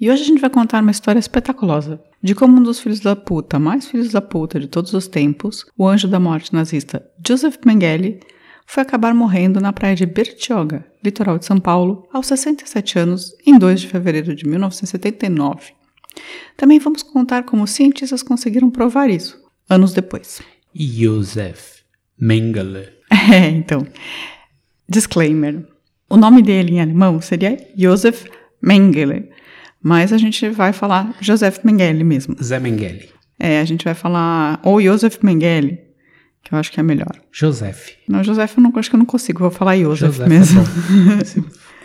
E hoje a gente vai contar uma história espetaculosa de como um dos filhos da puta, mais filhos da puta de todos os tempos, o anjo da morte nazista Joseph Mengele, foi acabar morrendo na praia de Bertioga, litoral de São Paulo, aos 67 anos, em 2 de fevereiro de 1979. Também vamos contar como cientistas conseguiram provar isso, anos depois. Joseph Mengele. É, então. Disclaimer. O nome dele em alemão seria Joseph Mengele, mas a gente vai falar Joseph Mengele mesmo. Zé Mengele. É, a gente vai falar ou Joseph Mengele, que eu acho que é melhor. Joseph. Não, Joseph eu não, acho que eu não consigo, vou falar Joseph, Joseph mesmo.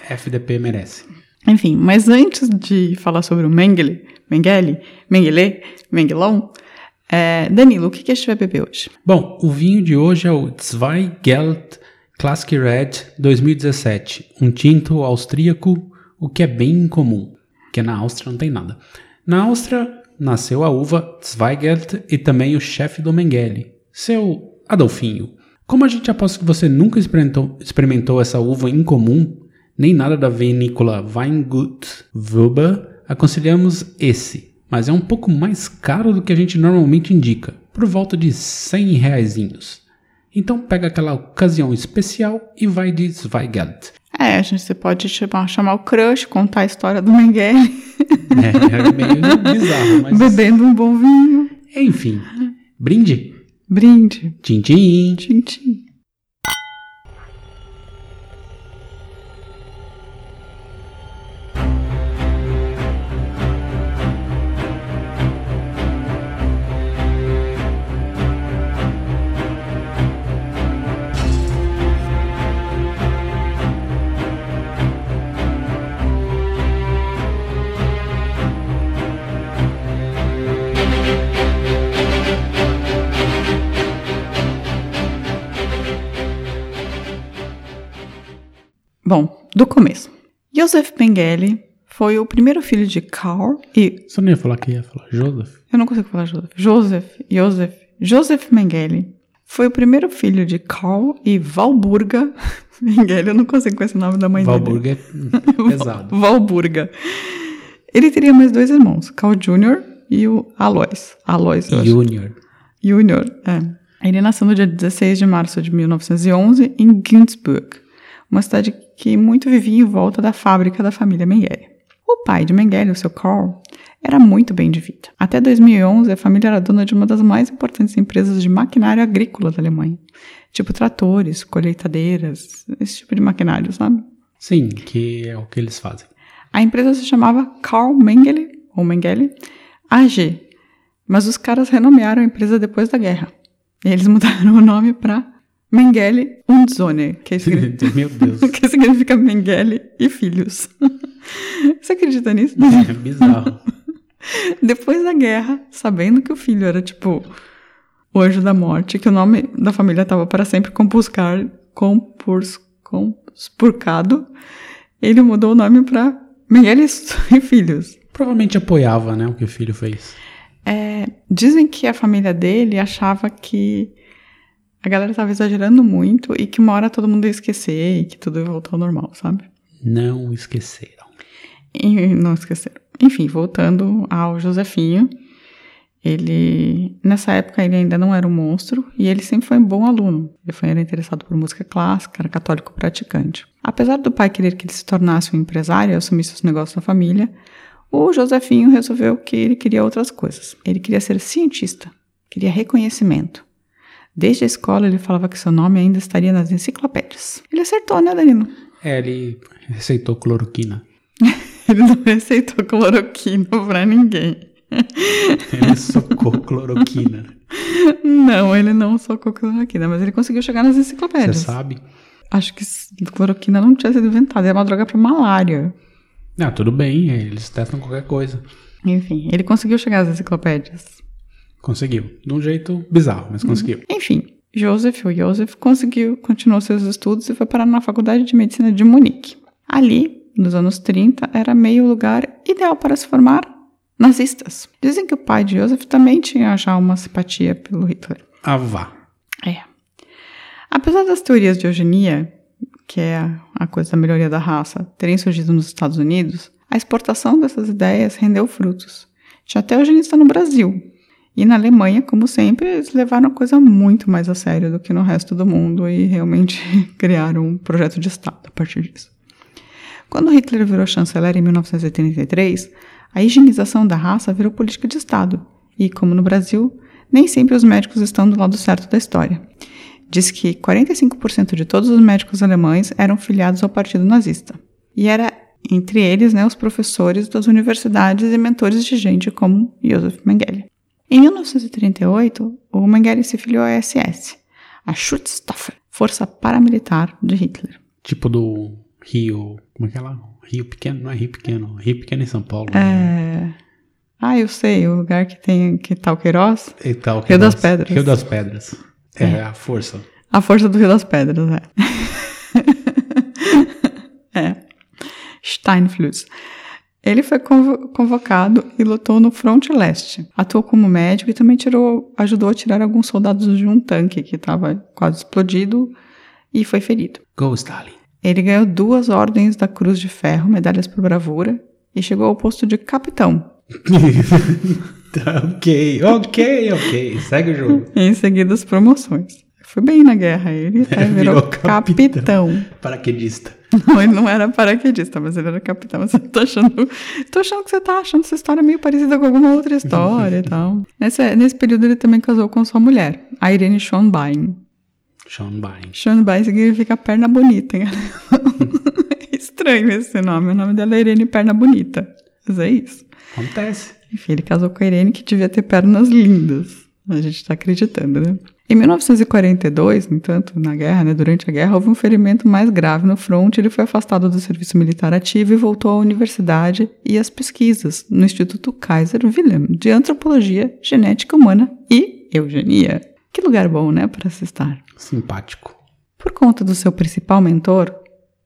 É FDP merece. Enfim, mas antes de falar sobre o Mengele, Mengele, Mengele, Mengelon, é, Danilo, o que, que a gente vai beber hoje? Bom, o vinho de hoje é o Zweigelt Classic Red 2017, um tinto austríaco, o que é bem incomum, porque na Áustria não tem nada. Na Áustria nasceu a uva Zweigelt e também o chefe do Mengele, seu Adolfinho. Como a gente aposta que você nunca experimentou, experimentou essa uva incomum, nem nada da vinícola Weingut Wilber, aconselhamos esse, mas é um pouco mais caro do que a gente normalmente indica, por volta de 100 reaisinhos. Então pega aquela ocasião especial e vai de Zweigelt. É, a gente você pode chamar, chamar o crush, contar a história do Mengele, É, é meio bizarro, mas... bebendo um bom vinho. Enfim, brinde. Brinde. Tchim, tchim. Tchim, tchim. Começo. Joseph Mengele foi o primeiro filho de Karl e... Você não ia falar que ia falar Joseph? Eu não consigo falar Joseph. Joseph, Joseph, Joseph Mengele foi o primeiro filho de Karl e Valburga Mengele. Eu não consigo com esse nome da mãe Valburg dele. é pesado. Valburga. Ele teria mais dois irmãos, Carl Jr. e o Alois. Alois. Junior. Junior, é. Ele nasceu no dia 16 de março de 1911 em Günzburg, uma cidade que muito vivia em volta da fábrica da família Mengele. O pai de Mengele, o seu Karl, era muito bem de vida. Até 2011, a família era dona de uma das mais importantes empresas de maquinário agrícola da Alemanha, tipo tratores, colheitadeiras, esse tipo de maquinário, sabe? Sim, que é o que eles fazem. A empresa se chamava Karl Mengele, ou Mengele, AG, mas os caras renomearam a empresa depois da guerra. E eles mudaram o nome para Mengele und Sohne, que, significa- Meu Deus. que significa Mengele e filhos. Você acredita nisso? É bizarro. Depois da guerra, sabendo que o filho era tipo o anjo da morte, que o nome da família estava para sempre compuscar, compurs, compurcado, ele mudou o nome para Mengele e Filhos. Provavelmente apoiava, né, o que o filho fez. É, dizem que a família dele achava que a galera estava exagerando muito e que uma hora todo mundo ia esquecer e que tudo ia voltar ao normal, sabe? Não esqueceram. E não esqueceram. Enfim, voltando ao Josefinho, ele nessa época ele ainda não era um monstro e ele sempre foi um bom aluno. Ele foi era interessado por música clássica, era católico praticante. Apesar do pai querer que ele se tornasse um empresário e assumisse os negócios da família, o Josefinho resolveu que ele queria outras coisas. Ele queria ser cientista, queria reconhecimento. Desde a escola ele falava que seu nome ainda estaria nas enciclopédias. Ele acertou, né, Danilo? É, ele receitou cloroquina. Ele não receitou cloroquina pra ninguém. Ele socou cloroquina. Não, ele não socou cloroquina, mas ele conseguiu chegar nas Você enciclopédias. sabe? Acho que cloroquina não tinha sido inventada, é uma droga pra malária. Ah, tudo bem, eles testam qualquer coisa. Enfim, ele conseguiu chegar às enciclopédias. Conseguiu. De um jeito bizarro, mas conseguiu. Enfim, Joseph, o Joseph, conseguiu, continuou seus estudos e foi parar na Faculdade de Medicina de Munique. Ali, nos anos 30, era meio lugar ideal para se formar nazistas. Dizem que o pai de Joseph também tinha já uma simpatia pelo Hitler. Ah, vá. É. Apesar das teorias de eugenia, que é a coisa da melhoria da raça, terem surgido nos Estados Unidos, a exportação dessas ideias rendeu frutos. Tinha até eugenista no Brasil. E na Alemanha, como sempre, eles levaram a coisa muito mais a sério do que no resto do mundo e realmente criaram um projeto de Estado a partir disso. Quando Hitler virou chanceler em 1933, a higienização da raça virou política de Estado. E, como no Brasil, nem sempre os médicos estão do lado certo da história. Diz que 45% de todos os médicos alemães eram filiados ao partido nazista. E era entre eles né, os professores das universidades e mentores de gente como Josef Mengele. Em 1938, o Mengele se filiou à SS, a Schutzstaffel, força paramilitar de Hitler. Tipo do Rio. Como é que é lá? Rio Pequeno? Não é Rio Pequeno. Rio Pequeno em São Paulo. né? É... Ah, eu sei, o lugar que tem que tá o Queiroz. E tal, Rio das Pedras. Rio das Pedras. É, a força. A força do Rio das Pedras, é. é. Steinfluss. Ele foi convo- convocado e lutou no fronte leste. Atuou como médico e também tirou, ajudou a tirar alguns soldados de um tanque que estava quase explodido e foi ferido. Go, Stalin. Ele ganhou duas ordens da Cruz de Ferro, medalhas por bravura, e chegou ao posto de capitão. Ok, ok, ok. Segue o jogo. Em seguida as promoções. Foi bem na guerra, ele até virou, virou capitão. capitão. Paraquedista. Não, ele não era paraquedista, mas ele era capitão. Mas eu tô achando, tô achando que você tá achando essa história meio parecida com alguma outra história e tal. Nesse, nesse período ele também casou com sua mulher, a Irene Schonbein. Sean Bain. Schonbein significa perna bonita, hein? É Estranho esse nome. O nome dela é Irene Perna Bonita. Mas é isso. Acontece. Enfim, ele casou com a Irene, que devia ter pernas lindas. A gente tá acreditando, né? Em 1942, no entanto, na guerra, né, durante a guerra, houve um ferimento mais grave no fronte. Ele foi afastado do serviço militar ativo e voltou à universidade e às pesquisas no Instituto Kaiser Wilhelm de Antropologia, Genética Humana e Eugenia. Que lugar bom, né, para se estar. Simpático. Por conta do seu principal mentor,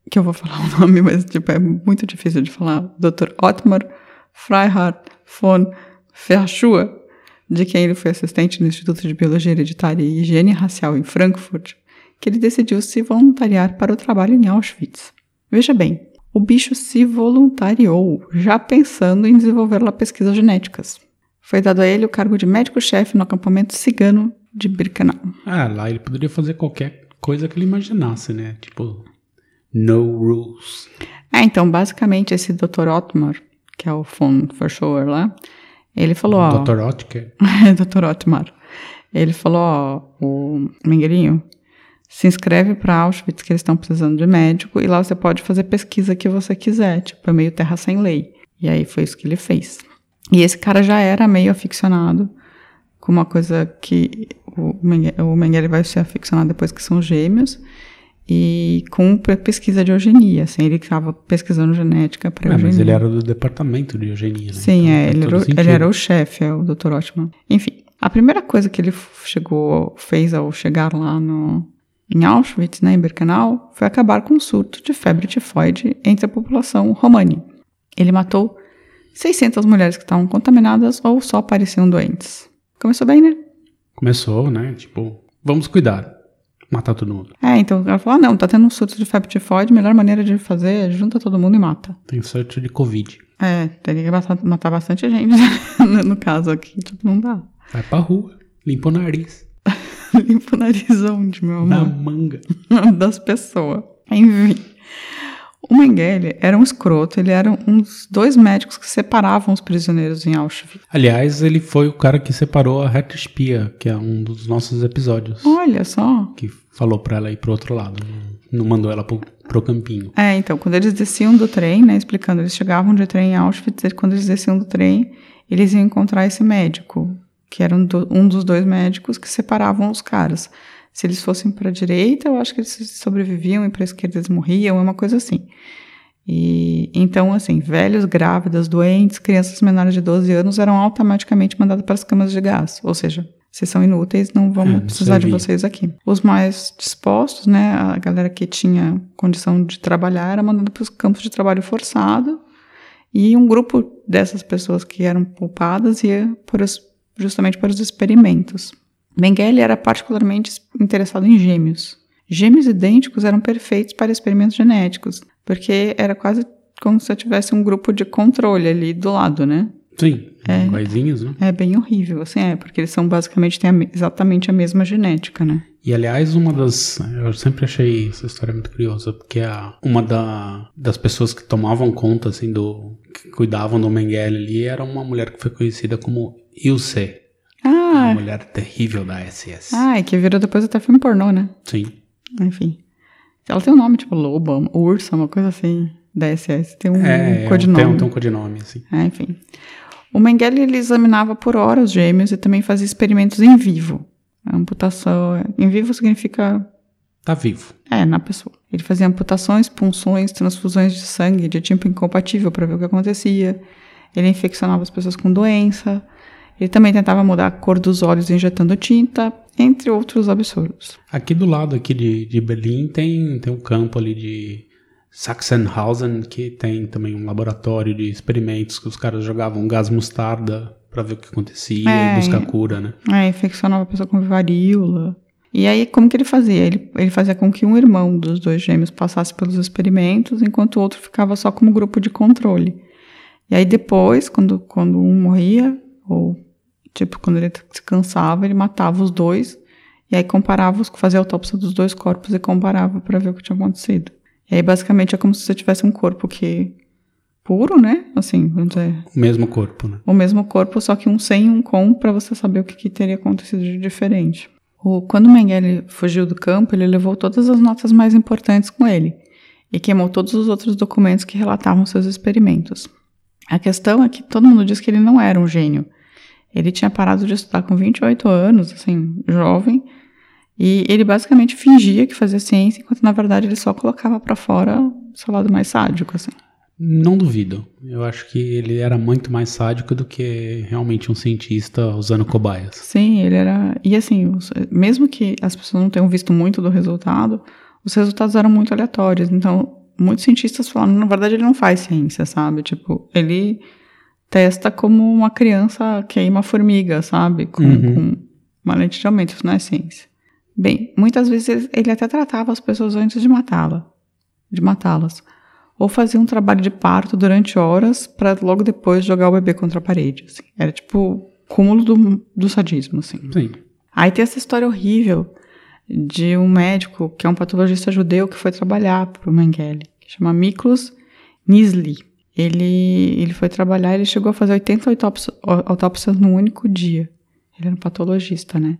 que eu vou falar o nome, mas tipo, é muito difícil de falar, Dr. Ottmar Freihardt von Verschuer, de quem ele foi assistente no Instituto de Biologia Hereditária e Higiene Racial em Frankfurt, que ele decidiu se voluntariar para o trabalho em Auschwitz. Veja bem, o bicho se voluntariou, já pensando em desenvolver lá pesquisas genéticas. Foi dado a ele o cargo de médico-chefe no acampamento cigano de Birkenau. Ah, lá ele poderia fazer qualquer coisa que ele imaginasse, né? Tipo, no rules. É, então, basicamente, esse Dr. Ottmar, que é o von Verschower lá, ele falou, ó... Dr. Oetker. Dr. Ottmar. Ele falou, ó, o Mingueirinho, se inscreve para Auschwitz, que eles estão precisando de médico, e lá você pode fazer pesquisa que você quiser, tipo, é meio terra sem lei. E aí foi isso que ele fez. E esse cara já era meio aficionado com uma coisa que o Menge- o Mengele vai se aficionar depois que são gêmeos, e com pe- pesquisa de eugenia, assim, ele estava pesquisando genética para É, eugenia. mas ele era do departamento de eugenia, né? Sim, Então, é, ele era, o- ele era o chefe, é o Dr. Ottman. Enfim, a primeira coisa que ele chegou, fez ao chegar lá no, em Auschwitz, né, em Birkenau, foi acabar com um surto de febre tifoide entre a população romani. Ele matou 600 mulheres que estavam contaminadas ou só pareciam doentes. Começou bem, né? Começou, né? Tipo, vamos cuidar. Matar todo mundo. É, então ela falou, ah, não, tá tendo um surto de febre tifoide, a melhor maneira de fazer é junta todo mundo e mata. Tem sorte de Covid. É, teria que matar, matar bastante gente, no, no caso aqui, tipo, não dá. Vai pra rua, limpa o nariz. Limpa o nariz onde, meu Na amor? manga. das pessoas. Enfim. O Mengele era um escroto, ele era um dos dois médicos que separavam os prisioneiros em Auschwitz. Aliás, ele foi o cara que separou a Reta Espia, que é um dos nossos episódios. Olha só. Que falou pra ela ir pro outro lado. Não, não mandou ela pro, pro campinho. É, então, quando eles desciam do trem, né, explicando, eles chegavam de trem em Auschwitz, e quando eles desciam do trem, eles iam encontrar esse médico, que era um, do- um dos dois médicos que separavam os caras. Se eles fossem para a direita, eu acho que eles sobreviviam, e para a esquerda eles morriam, é uma coisa assim. E então, assim, velhos, grávidas, doentes, crianças menores de 12 anos eram automaticamente mandadas para as câmaras de gás. Ou seja, vocês são inúteis, não vamos É, precisar de vocês aqui. Os mais dispostos, né, a galera que tinha condição de trabalhar, era mandada para os campos de trabalho forçado. E um grupo dessas pessoas que eram poupadas ia por justamente para os experimentos. Mengele era particularmente interessado em gêmeos. Gêmeos idênticos eram perfeitos para experimentos genéticos, porque era quase como se eu tivesse um grupo de controle ali do lado, né? Sim, É. né? É bem horrível, assim, é, porque eles são basicamente têm a me- exatamente a mesma genética, né? E aliás, uma das. Eu sempre achei essa história muito curiosa, porque a, uma da, das pessoas que tomavam conta, assim, do. que cuidavam do Mengele ali era uma mulher que foi conhecida como Ilse. Uma Ah, mulher terrível da SS. ah, e que virou depois até filme pornô, né? Sim. Enfim. Ela tem um nome tipo Loba, Ursa, uma coisa assim, da SS. Tem um É, é, codinome. tem, um- tem um codinome, assim. É, enfim. O Mengele ele examinava por hora os gêmeos e também fazia experimentos em vivo. A amputação em vivo significa Tá vivo. é na pessoa. Ele fazia amputações, punções, transfusões de sangue de tipo incompatível para ver o que acontecia. Ele infeccionava as pessoas com doença. Ele também tentava mudar a cor dos olhos injetando tinta, entre outros absurdos. Aqui do lado aqui de, de Berlim tem, tem um campo ali de Sachsenhausen que tem também um laboratório de experimentos que os caras jogavam gás mostarda pra ver o que acontecia É, e buscar cura, né? É, infeccionava a pessoa com varíola. E aí, como que ele fazia? Ele, ele fazia com que um irmão dos dois gêmeos passasse pelos experimentos, enquanto o outro ficava só como grupo de controle. E aí, depois, quando, quando um morria, ou tipo, quando ele se cansava, ele matava os dois, e aí comparava, os- fazia a autópsia dos dois corpos e comparava para ver o que tinha acontecido. E aí, basicamente, é como se você tivesse um corpo que. puro, né? Assim, vamos dizer O mesmo corpo, né? o mesmo corpo, só que um sem e um com, para você saber o que, que teria acontecido de diferente. O, quando Mengele fugiu do campo, ele levou todas as notas mais importantes com ele e queimou todos os outros documentos que relatavam seus experimentos. A questão é que todo mundo diz que ele não era um gênio. Ele tinha parado de estudar com 28 anos, assim, jovem, e ele basicamente fingia que fazia ciência, enquanto na verdade ele só colocava para fora o seu lado mais sádico, assim. Não duvido. Eu acho que ele era muito mais sádico do que realmente um cientista usando cobaias. Sim, ele era. E assim, mesmo que as pessoas não tenham visto muito do resultado, os resultados eram muito aleatórios. Então, muitos cientistas falaram, na verdade, ele não faz ciência, sabe? Tipo, ele testa como uma criança queima formiga, sabe? Com, Uhum. com uma lente de aumento, isso não é ciência. Bem, muitas vezes ele- até tratava as pessoas antes de matá-la, de matá-las. Ou fazia um trabalho de parto durante horas para logo depois jogar o bebê contra a parede. assim. Era tipo cúmulo do, do sadismo, assim. Sim. Aí tem essa história horrível de um médico que é um patologista judeu que foi trabalhar para o Mengele, que chama Miklos Nisli. Ele, ele foi trabalhar, ele chegou a fazer 80 autópsias, autópsias num único dia. Ele era um patologista, né?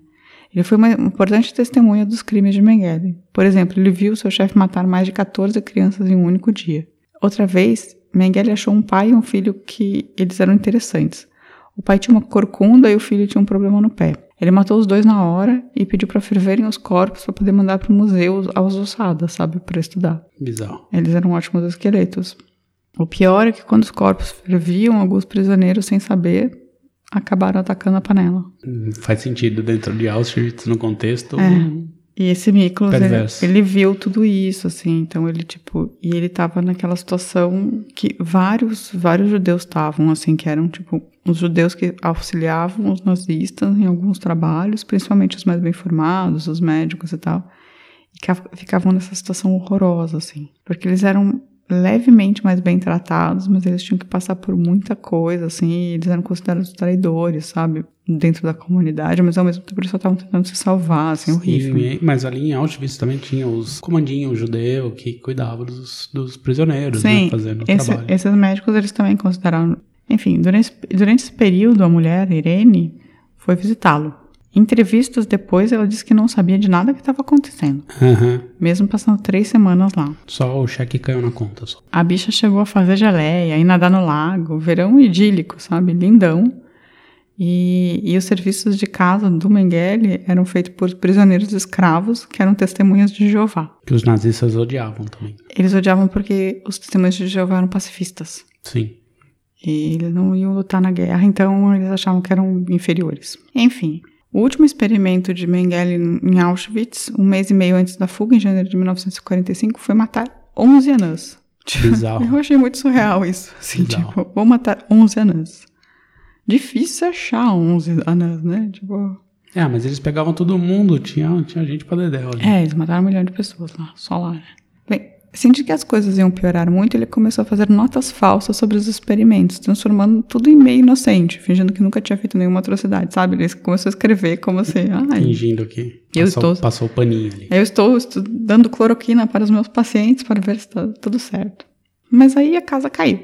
Ele foi uma importante testemunha dos crimes de Mengele. Por exemplo, ele viu seu chefe matar mais de 14 crianças em um único dia. Outra vez, Mengele achou um pai e um filho que eles eram interessantes. O pai tinha uma corcunda e o filho tinha um problema no pé. Ele matou os dois na hora e pediu para ferverem os corpos para poder mandar para o museu as ossadas, sabe, para estudar. Bizarro. Eles eram ótimos esqueletos. O pior é que quando os corpos ferviam, alguns prisioneiros, sem saber, acabaram atacando a panela. Hum, Faz sentido dentro de Auschwitz, no contexto. É. E esse Miklos, ele, Perverso. ele viu tudo isso, assim, então ele, tipo, e ele tava naquela situação que vários, vários judeus estavam, assim, que eram, tipo, os judeus que auxiliavam os nazistas em alguns trabalhos, principalmente os mais bem formados, os médicos e tal, e que ficavam nessa situação horrorosa, assim, porque eles eram levemente mais bem tratados, mas eles tinham que passar por muita coisa, assim, eles eram considerados traidores, sabe, dentro da comunidade, mas ao mesmo tempo eles só estavam tentando se salvar, assim, horrível. Mas ali em Auschwitz também tinha os comandinhos judeus que cuidavam dos, dos prisioneiros, né? Sim, Fazendo o esse- trabalho. esses médicos eles também consideraram. Enfim, durante, durante esse período, a mulher, Irene, foi visitá-lo. Entrevistas depois, ela disse que não sabia de nada que estava acontecendo, Aham. mesmo passando três semanas lá. Só o cheque caiu na conta. Só. A bicha chegou a fazer geleia e nadar no lago, verão idílico, sabe? Lindão. E, e os serviços de casa do Mengele eram feitos por prisioneiros escravos que eram testemunhas de Jeová. Que os nazistas odiavam também. Eles odiavam porque os testemunhas de Jeová eram pacifistas. Sim. E eles não iam lutar na guerra, então eles achavam que eram inferiores. Enfim, o último experimento de Mengele em Auschwitz, um mês e meio antes da fuga, em janeiro de 1945, foi matar 11 anãs. Bizarro. Eu achei muito surreal isso. Assim, Bizarro. tipo, vou matar 11 anãs. Difícil achar 11 anãs, né? Tipo, É, mas eles pegavam todo mundo, tinha, tinha gente pra dedéu ali. é, eles mataram um milhão de pessoas lá, só lá, né? Bem, sentindo que as coisas iam piorar muito, ele começou a fazer notas falsas sobre os experimentos, transformando tudo em meio inocente, fingindo que nunca tinha feito nenhuma atrocidade, sabe? Ele começou a escrever como assim, ai, Fingindo que Eu passou, estou- passou o paninho ali. eu estou dando cloroquina para os meus pacientes para ver se está tudo certo. Mas aí a casa caiu.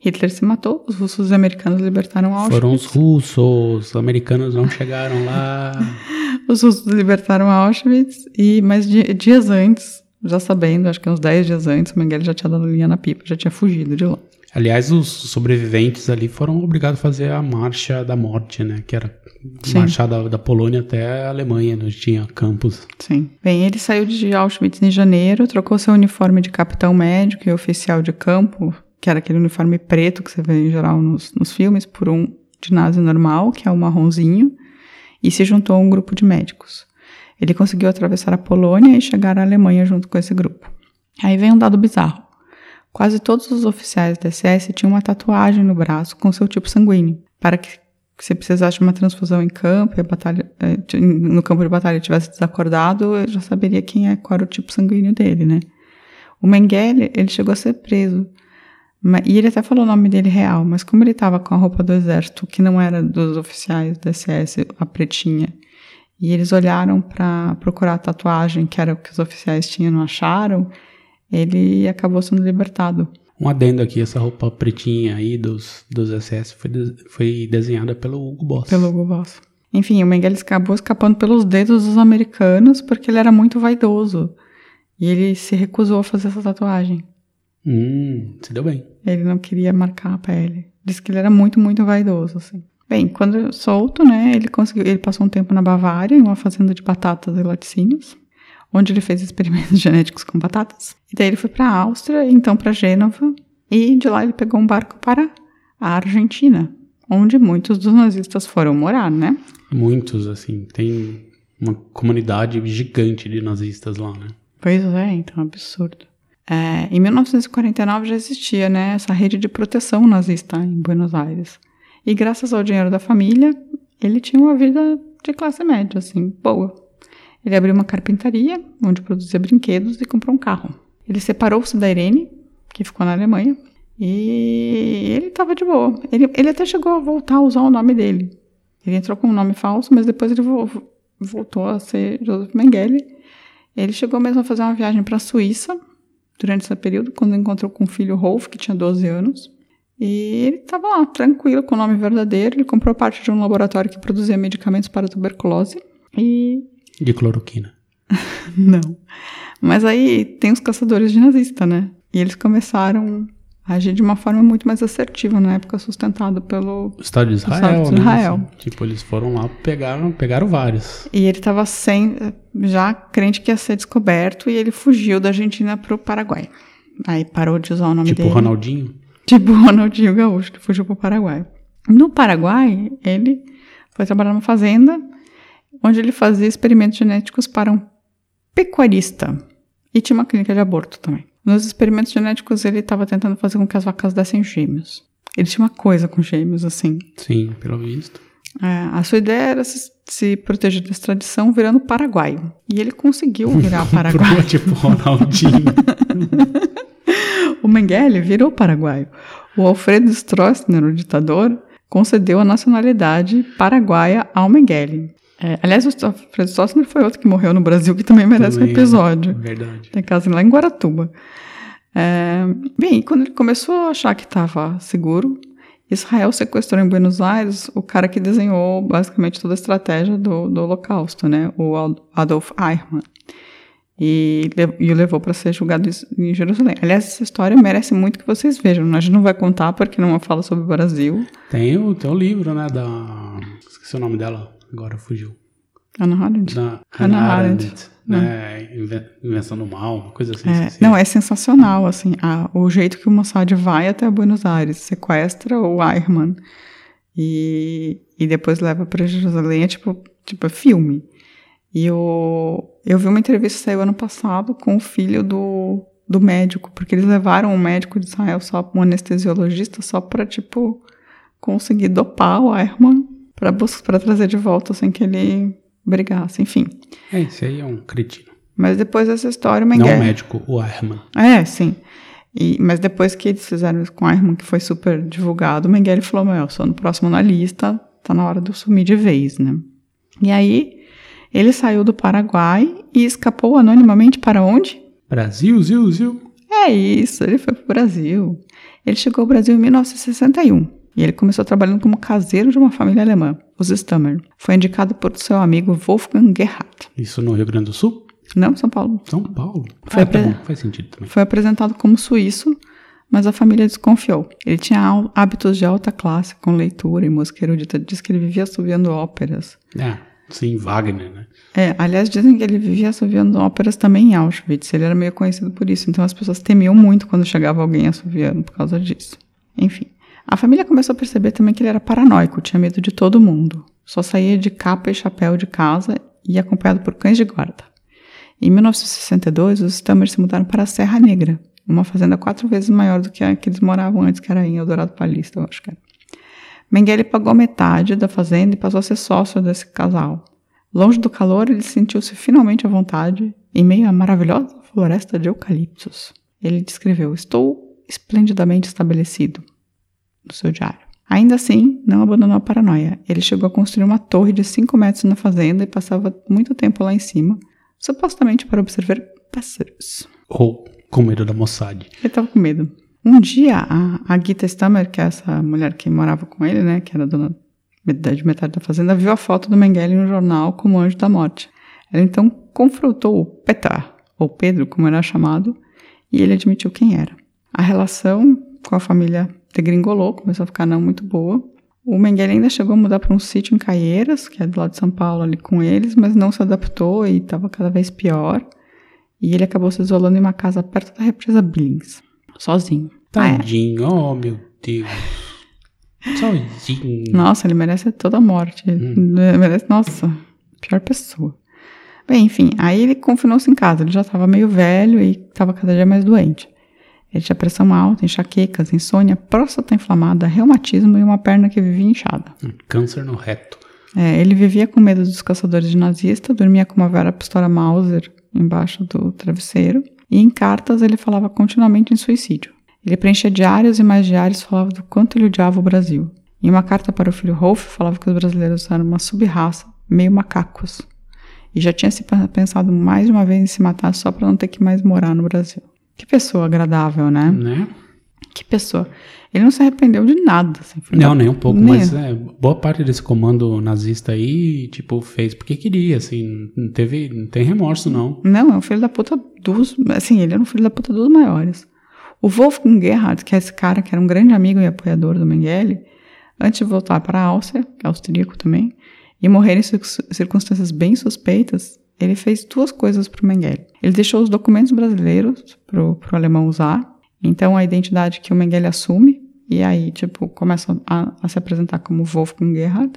Hitler se matou, os russos e os americanos libertaram Auschwitz. Foram os russos, os americanos não chegaram lá. Os russos libertaram Auschwitz, e mas di- dias antes, já sabendo, acho que uns 10 dias antes, o Mengele já tinha dado linha na pipa, já tinha fugido de lá. Aliás, os sobreviventes ali foram obrigados a fazer a marcha da morte, né? Que era Sim. marchar da, da Polônia até a Alemanha, onde tinha campos. Sim. Bem, ele saiu de Auschwitz em janeiro, trocou seu uniforme de capitão médico e oficial de campo, que era aquele uniforme preto que você vê em geral nos, nos filmes, por um de nazi normal, que é o marronzinho, e se juntou a um grupo de médicos. Ele conseguiu atravessar a Polônia e chegar à Alemanha junto com esse grupo. Aí vem um dado bizarro. Quase todos os oficiais da SS tinham uma tatuagem no braço com seu tipo sanguíneo, para que se precisasse de uma transfusão em campo e a batalha, eh, no campo de batalha tivesse desacordado, eu já saberia quem é, qual era o tipo sanguíneo dele, né? O Mengele, ele chegou a ser preso. E ele até falou o nome dele real, mas como ele estava com a roupa do exército, que não era dos oficiais da SS, a pretinha, e eles olharam para procurar a tatuagem, que era o que os oficiais tinham, não acharam, ele acabou sendo libertado. Um adendo aqui, essa roupa pretinha aí dos, dos SS foi, de- foi desenhada pelo Hugo Boss. Pelo Hugo Boss. Enfim, o Mengele acabou escapando pelos dedos dos americanos porque ele era muito vaidoso. E ele se recusou a fazer essa tatuagem. Hum, se deu bem. Ele não queria marcar a pele. Disse que ele era muito, muito vaidoso, assim. Bem, quando solto, né, ele conseguiu, ele passou um tempo na Bavária, em uma fazenda de batatas e laticínios, onde ele fez experimentos genéticos com batatas. E daí ele foi para a Áustria, e então para Gênova, e de lá ele pegou um barco para a Argentina, onde muitos dos nazistas foram morar, né? Muitos, assim, tem uma comunidade gigante de nazistas lá, né? Pois é, então, absurdo. É, em 1949 já existia né, essa rede de proteção nazista em Buenos Aires. E graças ao dinheiro da família, ele tinha uma vida de classe média, assim, boa. Ele abriu uma carpintaria, onde produzia brinquedos, e comprou um carro. Ele separou-se da Irene, que ficou na Alemanha, e ele estava de boa. Ele, ele até chegou a voltar a usar o nome dele. Ele entrou com um nome falso, mas depois ele vo- voltou a ser Joseph Mengele. Ele chegou mesmo a fazer uma viagem para a Suíça durante esse período, quando encontrou com o filho Rolf, que tinha 12 anos. E ele estava lá, tranquilo, com o nome verdadeiro. Ele comprou parte de um laboratório que produzia medicamentos para tuberculose. E. De cloroquina. Não. Mas aí tem os caçadores de nazista, né? E eles começaram a agir de uma forma muito mais assertiva na época, sustentado pelo. O Estado de Israel, Estado de né? Israel. Assim, tipo, eles foram lá, pegaram, pegaram vários. E ele estava sem, já crente que ia ser descoberto, e ele fugiu da Argentina para o Paraguai. Aí parou de usar o nome Tipo dele. o Ronaldinho. Tipo o Ronaldinho Gaúcho, que fugiu para o Paraguai. No Paraguai, ele foi trabalhar numa fazenda, onde ele fazia experimentos genéticos para um pecuarista. E tinha uma clínica de aborto também. Nos experimentos genéticos, ele estava tentando fazer com que as vacas dessem gêmeos. Ele tinha uma coisa com gêmeos, assim. Sim, pelo visto. É, a sua ideia era se, se proteger da extradição virando paraguaio. E ele conseguiu virar paraguaio. Tipo Ronaldinho. O Mengele virou paraguaio. O Alfredo Stroessner, o ditador, concedeu a nacionalidade paraguaia ao Mengele. É, aliás, o Alfredo Stroessner foi outro que morreu no Brasil, que também merece um Também, episódio. Verdade. Tem casa lá em Guaratuba. É, bem, quando ele começou a achar que estava seguro, Israel sequestrou em Buenos Aires o cara que desenhou basicamente toda a estratégia do, do Holocausto, né? O Adolf Eichmann. E, e o levou para ser julgado em Jerusalém. Aliás, essa história merece muito que vocês vejam. A gente não vai contar porque não fala sobre o Brasil. Tem o, tem o livro, né, da... Esqueci o nome dela, agora fugiu. Ana Arendt. Da Hannah Arendt. Arendt, né, Inven- Invenção do Mal, uma coisa assim. É, não, é sensacional, assim, a- o jeito que o Mossad vai até Buenos Aires, sequestra o Eichmann e, e depois leva para Jerusalém, é tipo, tipo é filme. E o, eu vi uma entrevista que saiu ano passado com o filho do, do médico, porque eles levaram um médico de Israel, só um anestesiologista, só para tipo, conseguir dopar o Eichmann para para trazer de volta sem que ele brigasse, enfim. É, esse aí é um cretino. Mas depois dessa história, o Não o médico, o Herman. É, sim. E, mas depois que eles fizeram isso com a irmã, que foi super divulgado, o Mengele falou: Meu, eu sou no próximo na lista, tá na hora de eu sumir de vez, né? E aí, ele saiu do Paraguai e escapou anonimamente para onde? Brasil, Zil, Zil. É isso, ele foi pro Brasil. Ele chegou ao Brasil em 1961 e ele começou trabalhando como caseiro de uma família alemã, os Stammer. Foi indicado por seu amigo Wolfgang Gerhardt. Isso no Rio Grande do Sul? Não, São Paulo. São Paulo. Foi ah, tá bom, faz sentido também. Foi apresentado como suíço, mas a família desconfiou. Ele tinha há- hábitos de alta classe, com leitura e música erudita. Diz que ele vivia assoviando óperas. É, sim, Wagner, né? É, aliás, dizem que ele vivia assoviando óperas também em Auschwitz. Ele era meio conhecido por isso. Então as pessoas temiam muito quando chegava alguém assoviando por causa disso. Enfim. A família começou a perceber também que ele era paranoico, tinha medo de todo mundo. Só saía de capa e chapéu de casa e acompanhado por cães de guarda. Em 1962, os Stammer se mudaram para a Serra Negra, uma fazenda quatro vezes maior do que a que eles moravam antes, que era em Eldorado Paulista, eu acho que era. Mengele pagou metade da fazenda e passou a ser sócio desse casal. Longe do calor, ele sentiu-se finalmente à vontade em meio à maravilhosa floresta de eucaliptos. Ele descreveu: Estou esplendidamente estabelecido no seu diário. Ainda assim, não abandonou a paranoia. Ele chegou a construir uma torre de 5 metros na fazenda e passava muito tempo lá em cima, supostamente para observar pássaros. Ou com medo da Mossad. Ele estava com medo. Um dia, a, a Gita Stammer, que é essa mulher que morava com ele, né, que era dona de metade da fazenda, viu a foto do Mengele no jornal como anjo da morte. Ela então confrontou o Petar, ou Pedro, como era chamado, e ele admitiu quem era. A relação com a família degringolou, começou a ficar não muito boa. O Mengele ainda chegou a mudar para um sítio em Caieiras, que é do lado de São Paulo, ali com eles, mas não se adaptou e estava cada vez pior. E ele acabou se isolando em uma casa perto da represa Billings, sozinho. Ah, é. Tadinho, oh meu Deus. Sozinho. Nossa, ele merece toda a morte. Ele merece, nossa, pior pessoa. Bem, enfim, aí ele confinou-se em casa. Ele já estava meio velho e estava cada dia mais doente. Ele tinha pressão alta, enxaquecas, insônia, próstata inflamada, reumatismo e uma perna que vivia inchada. Um Câncer no reto. É, ele vivia com medo dos caçadores de nazista, dormia com uma vera pistola Mauser embaixo do travesseiro, e em cartas ele falava continuamente em suicídio. Ele preenchia diários e mais diários falava do quanto ele odiava o Brasil. Em uma carta para o filho Rolf, falava que os brasileiros eram uma sub-raça, meio macacos. E já tinha se pensado mais de uma vez em se matar só para não ter que mais morar no Brasil. Que pessoa agradável, né? Né? Que pessoa. Ele não se arrependeu de nada. Assim, Não, nem um pouco, Nem. mas é, boa parte desse comando nazista aí, tipo, fez porque queria, assim, não teve, não tem remorso, não. Não, é um filho da puta dos. Assim, ele era um filho da puta dos maiores. O Wolfgang Gerhard, que é esse cara que era um grande amigo e apoiador do Mengele, antes de voltar para a Áustria, é austríaco também, e morrer em cir- circunstâncias bem suspeitas, ele fez duas coisas para o Mengele. Ele deixou os documentos brasileiros para o alemão usar, então a identidade que o Mengele assume, e aí, tipo, começa a, a se apresentar como Wolfgang Gerhard,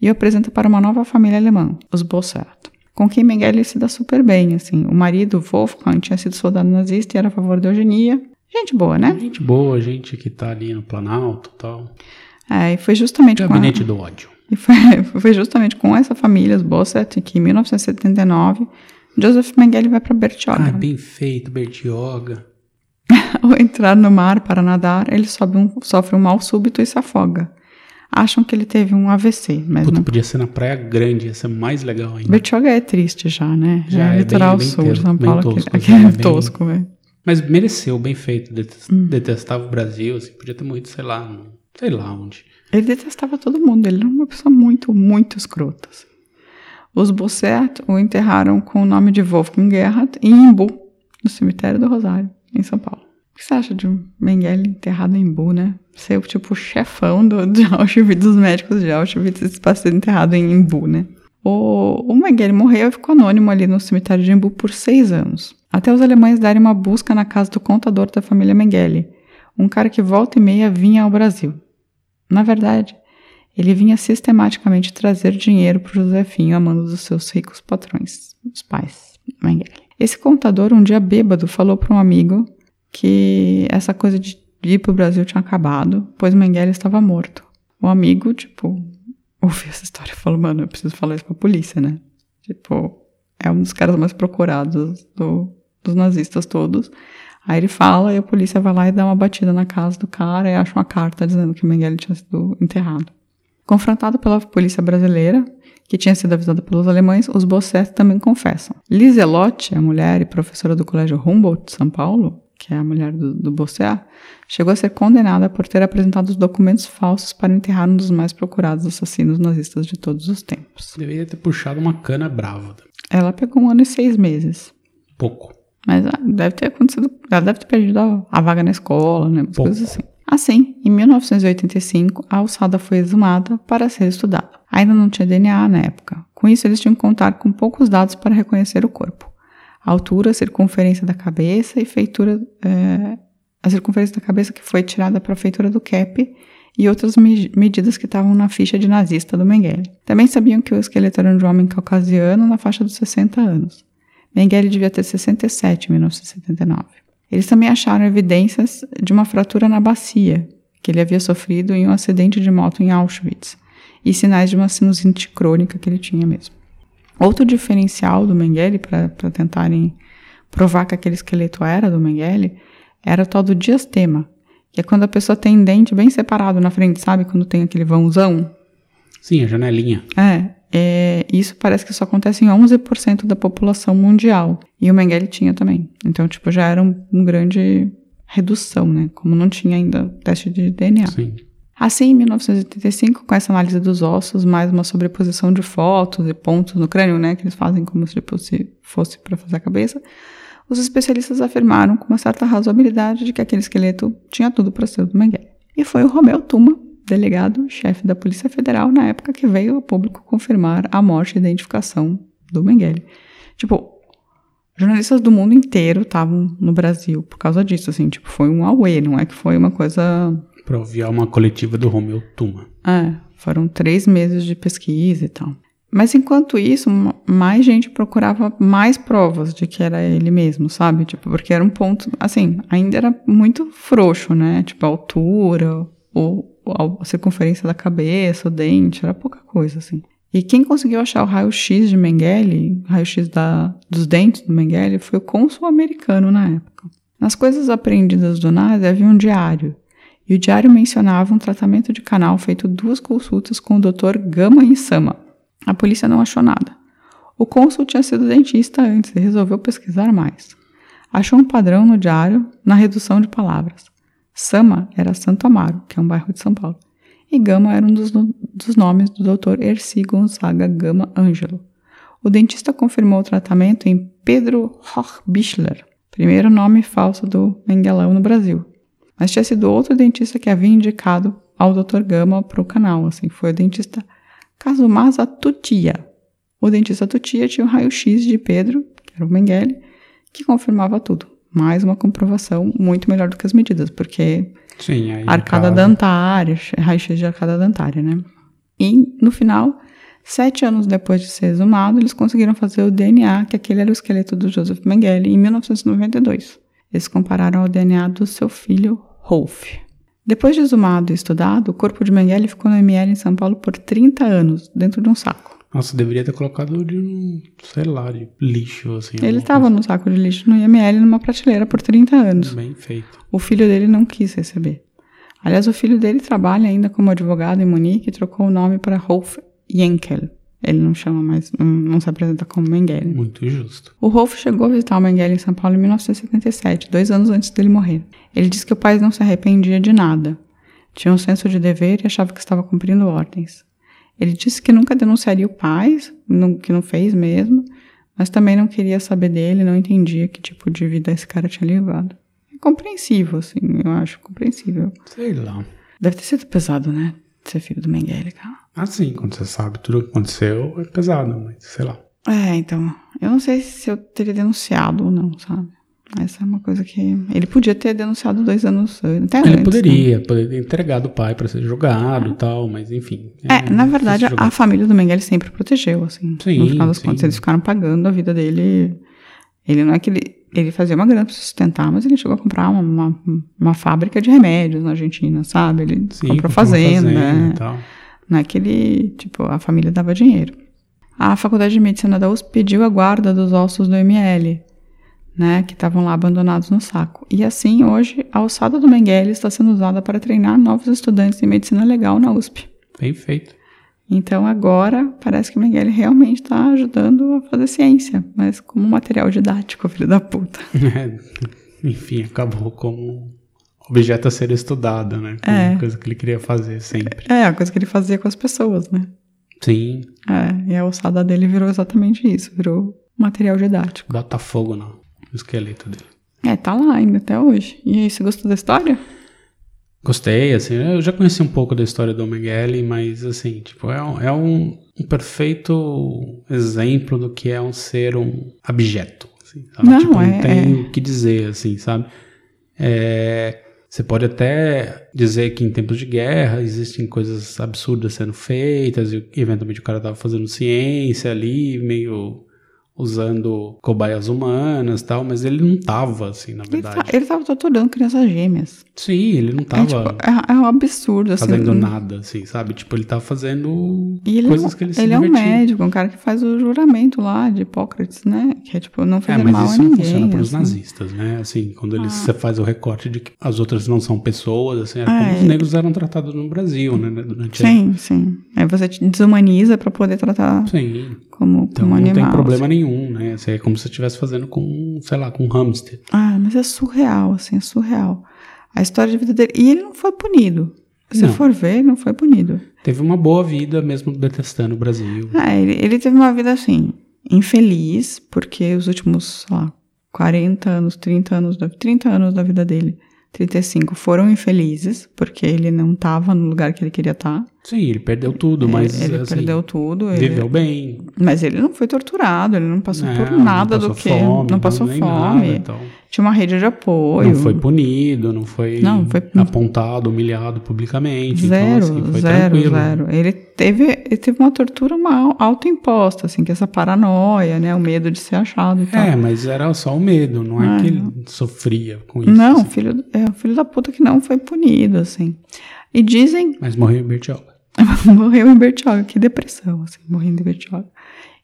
e apresenta para uma nova família alemã, os Bossert com quem Mengele se dá super bem, assim. O marido, Wolfgang, tinha sido soldado nazista e era a favor da eugenia. Gente boa, né? Gente boa, gente que tá ali no Planalto e tal. É, e foi justamente com a- Gabinete do ódio. e foi, foi justamente com essa família, os Bossert, que em 1979, Joseph Mengele vai para Ah, Bertioga. bem feito, Bertioga. Ao entrar no mar para nadar, ele um- sofre um mal súbito e se afoga. Acham que ele teve um AVC, mas Puta, não. podia ser na Praia Grande, ia ser mais legal ainda. Bertioga é triste já, né? Já é, é bem- litoral bem sul, inteiro, São bem Paulo, tosco, aquele, é é bem- tosco, velho. Mas mereceu, bem feito. Hum. Detestava o Brasil, assim, podia ter morrido, sei lá, sei lá onde. Ele detestava todo mundo, ele era uma pessoa muito, muito escrota. assim. Os Bossert o enterraram com o nome de Wolfgang Gerhardt em Imbu, no cemitério do Rosário, em São Paulo. O que você acha de um Mengele enterrado em Imbu, né? Ser tipo o chefão do, de Auschwitz, dos médicos de Auschwitz, para ser enterrado em Imbu, né? O, o Mengele morreu e ficou anônimo ali no cemitério de Imbu por seis anos. Até os alemães darem uma busca na casa do contador da família Mengele, um cara que volta e meia vinha ao Brasil. Na verdade, ele vinha sistematicamente trazer dinheiro para Josefinho a mando dos seus ricos patrões, os pais Mengele. Esse contador, um dia bêbado, falou para um amigo que essa coisa de ir para o Brasil tinha acabado, pois Mengele estava morto. O amigo, tipo, ouviu essa história e falou, mano, eu preciso falar isso pra polícia, né? Tipo, é um dos caras mais procurados do, dos nazistas todos. Aí ele fala e a polícia vai lá e dá uma batida na casa do cara e acha uma carta dizendo que Mengele tinha sido enterrado. Confrontado pela polícia brasileira, que tinha sido avisada pelos alemães, os Bosset também confessam. Liselotte, a mulher e professora do Colégio Humboldt de São Paulo, que é a mulher do, do chegou a ser condenada por ter apresentado os documentos falsos para enterrar um dos mais procurados assassinos nazistas de todos os tempos. Deveria ter puxado uma cana brava. Ela pegou um ano e seis meses. Pouco. Mas ah, deve ter acontecido. Ela deve ter perdido a, a vaga na escola, né? Umas coisas assim. Assim, em 1985, a alçada foi exumada para ser estudada. Ainda não tinha DNA na época. Com isso, eles tinham que contar com poucos dados para reconhecer o corpo. A altura, a circunferência da cabeça e feitura. é, a circunferência da cabeça que foi tirada para a feitura do cap e outras me- medidas que estavam na ficha de nazista do Mengele. Também sabiam que o esqueleto era um homem caucasiano na faixa dos 60 anos. Mengele devia ter 67 em 1979. Eles também acharam evidências de uma fratura na bacia, que ele havia sofrido em um acidente de moto em Auschwitz, e sinais de uma sinusite crônica que ele tinha mesmo. Outro diferencial do Mengele, para tentarem provar que aquele esqueleto era do Mengele, era o tal do diastema, que é quando a pessoa tem dente bem separado na frente, sabe? Quando tem aquele vãozão. Sim, a janelinha. É, é, isso parece que só acontece em 11% da população mundial. E o Mengele tinha também. Então, tipo, já era um, um grande redução, né? Como não tinha ainda teste de DNA. Sim. Assim, em 1985, com essa análise dos ossos, mais uma sobreposição de fotos e pontos no crânio, né? Que eles fazem como se se fosse para fazer a cabeça. Os especialistas afirmaram com uma certa razoabilidade de que aquele esqueleto tinha tudo para ser o do Mengele. E foi o Romeu Tuma, delegado-chefe da Polícia Federal na época que veio ao público confirmar a morte e identificação do Mengele. Tipo, jornalistas do mundo inteiro estavam no Brasil por causa disso, assim, tipo, foi um auê, não é que foi uma coisa... Pra ouvir uma coletiva do Romeu Tuma. É, foram três meses de pesquisa e tal. Mas enquanto isso, mais gente procurava mais provas de que era ele mesmo, sabe? Tipo, porque era um ponto, assim, ainda era muito frouxo, né? Tipo, a altura, o, a circunferência da cabeça, o dente, era pouca coisa, assim. E quem conseguiu achar o raio-x de Mengele, raio-x dos dentes do Mengele, foi o cônsul americano na época. Nas coisas apreendidas do Nazi havia um diário, e o diário mencionava um tratamento de canal feito duas consultas com o Dr. Gama Insama. A polícia não achou nada. O cônsul tinha sido dentista antes e resolveu pesquisar mais. Achou um padrão no diário na redução de palavras. Sama era Santo Amaro, que é um bairro de São Paulo, e Gama era um dos, dos nomes do Dr. Erci Gonzaga Gama Ângelo. O dentista confirmou o tratamento em Pedro Hochbichler, primeiro nome falso do Mengelão no Brasil. Mas tinha sido outro dentista que havia indicado ao Dr. Gama para o canal, assim, foi o dentista Kazumasa Tutia. O dentista Tutia tinha o raio-x de Pedro, que era o Mengele, que confirmava tudo. Mais uma comprovação muito melhor do que as medidas, porque Sim, arcada caso, dentária, raio-x de arcada dentária, né? E, no final, sete anos depois de ser exumado, eles conseguiram fazer o DNA, que aquele era o esqueleto do Joseph Mengele, em 1992. Eles compararam ao DNA do seu filho, Rolf. Depois de exumado e estudado, o corpo de Mengele ficou no ML em São Paulo por 30 anos, dentro de um saco. Nossa, deveria ter colocado de um, sei lá, de lixo, assim. Ele estava no saco de lixo no IML numa prateleira por 30 anos. Bem feito. O filho dele não quis receber. Aliás, o filho dele trabalha ainda como advogado em Munique e trocou o nome para Rolf Jenkel. Ele não chama mais, não, não se apresenta como Mengele. Muito justo. O Rolf chegou a visitar o Mengele em São Paulo em 1977, dois anos antes dele morrer. Ele disse que o pai não se arrependia de nada. Tinha um senso de dever e achava que estava cumprindo ordens. Ele disse que nunca denunciaria o pai, que não fez mesmo, mas também não queria saber dele, não entendia que tipo de vida esse cara tinha levado. É compreensível, assim, eu acho compreensível. Sei lá. Deve ter sido pesado, né? Ser filho do Mengele, cara. Assim, quando você sabe tudo o que aconteceu, é pesado, mas sei lá. É, então, eu não sei se eu teria denunciado ou não, sabe? Essa é uma coisa que. Ele podia ter denunciado dois anos. Até Ele antes, né? poderia, poderia ter entregado o pai pra ser jogado e tal, mas enfim. É, na verdade, a família do Mengele sempre protegeu, assim. Sim, no final das sim. contas, eles ficaram pagando a vida dele. Ele não é que ele. Ele fazia uma grana pra se sustentar, mas ele chegou a comprar uma, uma, uma fábrica de remédios na Argentina, sabe? Ele Sim, comprou fazenda. fazenda né? e tal. Não é que ele, tipo, a família dava dinheiro. A Faculdade de Medicina da USP pediu a guarda dos ossos do ML, né, que estavam lá abandonados no saco. E assim, hoje, a ossada do Mengele está sendo usada para treinar novos estudantes de medicina legal na USP. Bem feito. Então agora parece que o Mengele realmente está ajudando a fazer ciência, mas como material didático, filho da puta. Enfim, acabou como objeto a ser estudado, né? É. uma coisa que ele queria fazer sempre. É, a coisa que ele fazia com as pessoas, né? Sim, É, e a ossada dele virou exatamente isso, virou material didático. bota fogo no no esqueleto dele. É, tá lá ainda até hoje. E aí, você gostou da história? Gostei, assim, eu já conheci um pouco da história do Mengele, mas assim, tipo, é, um, é um, um perfeito exemplo do que é um ser um abjeto. Assim? Não, tipo, não é- tem é. o que dizer, assim, sabe? É, você pode até dizer que em tempos de guerra existem coisas absurdas sendo feitas, e eventualmente o cara tava fazendo ciência ali, meio usando cobaias humanas e tal, mas ele não tava, assim, na verdade. ele tava torturando crianças gêmeas. Sim, ele não É, tava tipo, é, é um absurdo, assim. fazendo nada, assim, sabe? Tipo, ele tá fazendo ele, coisas é, que ele se ele é um médico, um cara que faz o juramento lá de Hipócrates, né? Que é tipo, não É, fazer mas mal isso a não ninguém. funciona para os assim. nazistas, né? Assim, quando eles Ah. você faz o recorte de que as outras não são pessoas, assim, é como É, os negros eram tratados no Brasil, né? Durante a... Sim, sim. Aí você te desumaniza pra poder tratar Sim. como, Então como não animal. tem problema assim. nenhum, né? Assim, é como se você estivesse fazendo com, sei lá, com um hamster. Ah, mas é surreal, assim, é surreal. A história de vida dele. E ele não foi punido. Se Não. for ver, ele não foi punido. Teve uma boa vida mesmo detestando o Brasil. Ah, ele, ele teve uma vida assim, infeliz, porque os últimos, sei lá, 40 anos, 30 anos, da, 30 anos da vida dele, 35, foram infelizes, porque ele não estava no lugar que ele queria estar. Sim, ele perdeu tudo, mas ele assim, perdeu tudo. ele- viveu bem. Mas ele não foi torturado, ele não passou por Não, nada não do passou que. fome, não passou nem fome. nada, então. Tinha uma rede de apoio. Não foi punido, não foi, Não, foi- apontado, humilhado publicamente. Zero, então, assim, foi zero, tranquilo. zero. Ele teve, ele teve uma tortura mal autoimposta, assim, que é essa paranoia, né? O medo de ser achado e tal. É, mas era só o medo, não é Ah, que ele sofria com isso. não, assim. filho, é o filho da puta que não foi punido, assim. E dizem, Mas morreu em Bertioga. morreu em Bertioga, que depressão, assim, morrendo em Bertioga.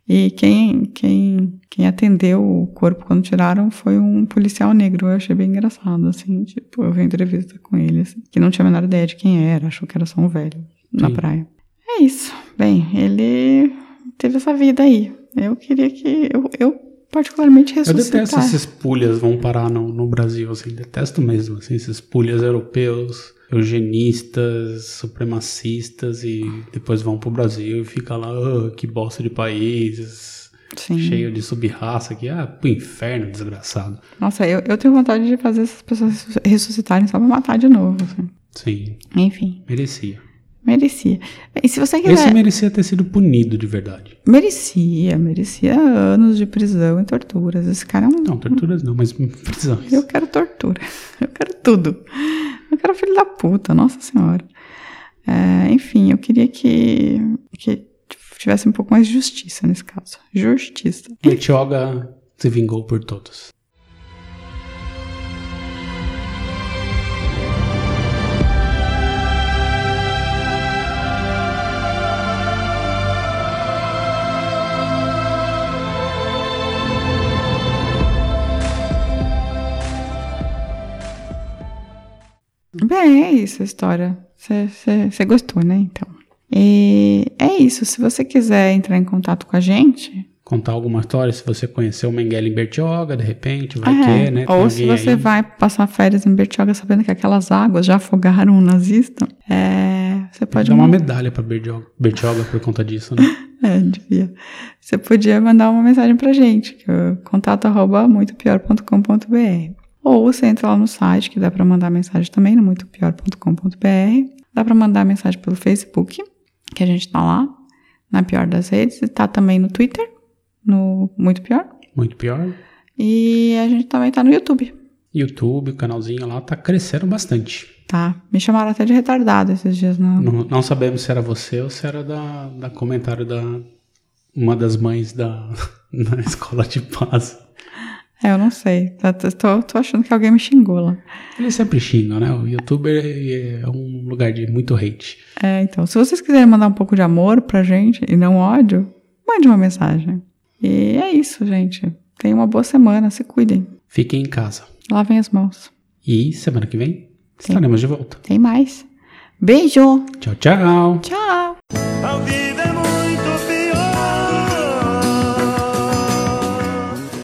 E quem, quem, quem atendeu o corpo quando tiraram foi um policial negro. Eu achei bem engraçado, assim, tipo, eu vi entrevista com ele, assim, que não tinha a menor ideia de quem era, achou que era só um velho na Sim. praia. É isso. Bem, ele teve essa vida aí. Eu queria que. Eu, eu particularmente Eu detesto esses pulhas vão parar no, no Brasil, assim, detesto mesmo, assim, esses pulhas europeus, eugenistas, supremacistas e depois vão pro Brasil e fica lá, "Ah, que bosta de país, Sim. cheio de sub-raça aqui, ah, pro inferno, desgraçado. Nossa, eu, eu tenho vontade de fazer essas pessoas ressuscitarem só pra matar de novo. assim. Sim, Enfim, merecia. Merecia. E se você Esse quiser. merecia ter sido punido de verdade. Merecia, merecia anos de prisão e torturas. Esse cara é um. Não, torturas não, mas prisões. Eu quero tortura. Eu quero tudo. Eu quero filho da puta, nossa senhora. É, enfim, eu queria que, que tivesse um pouco mais de justiça nesse caso. Justiça. Bertioga se vingou por todos. Bem, é isso a história. Você gostou, né? Então. E é isso. Se você quiser entrar em contato com a gente. Contar alguma história, se você conheceu o Mengele em Bertioga, de repente, vai é, que, né? Tem Ou se você aí. vai passar férias em Bertioga sabendo que aquelas águas já afogaram um nazista, é, Você pode dar uma medalha pra Bertioga, Bertioga por conta disso, né? É, devia. Você podia mandar uma mensagem pra gente, que é contato arroba muitopior.com.br. Ou você entra lá no site, que dá pra mandar mensagem também, no muitopior.com.br. Dá pra mandar mensagem pelo Facebook, que a gente tá lá, na pior das redes. E tá também no Twitter, no Muito Pior. Muito pior. E a gente também tá no YouTube, YouTube, o canalzinho lá tá crescendo bastante. tá? Me chamaram até de retardado esses dias, não? Não, não sabemos se era você ou se era da, da comentário da uma das mães da, da escola de paz. É, eu não sei. Tá- tá- Tô, tô achando que alguém me xingou lá. Eles sempre xingam, né? O youtuber é um lugar de muito hate. É, então, se vocês quiserem mandar um pouco de amor pra gente e não ódio, mande uma mensagem. E é isso, gente. Tenham uma boa semana, se cuidem. Fiquem em casa. Lavem as mãos. E semana que vem estaremos de volta. Tem mais. Beijo! Tchau, tchau. Tchau!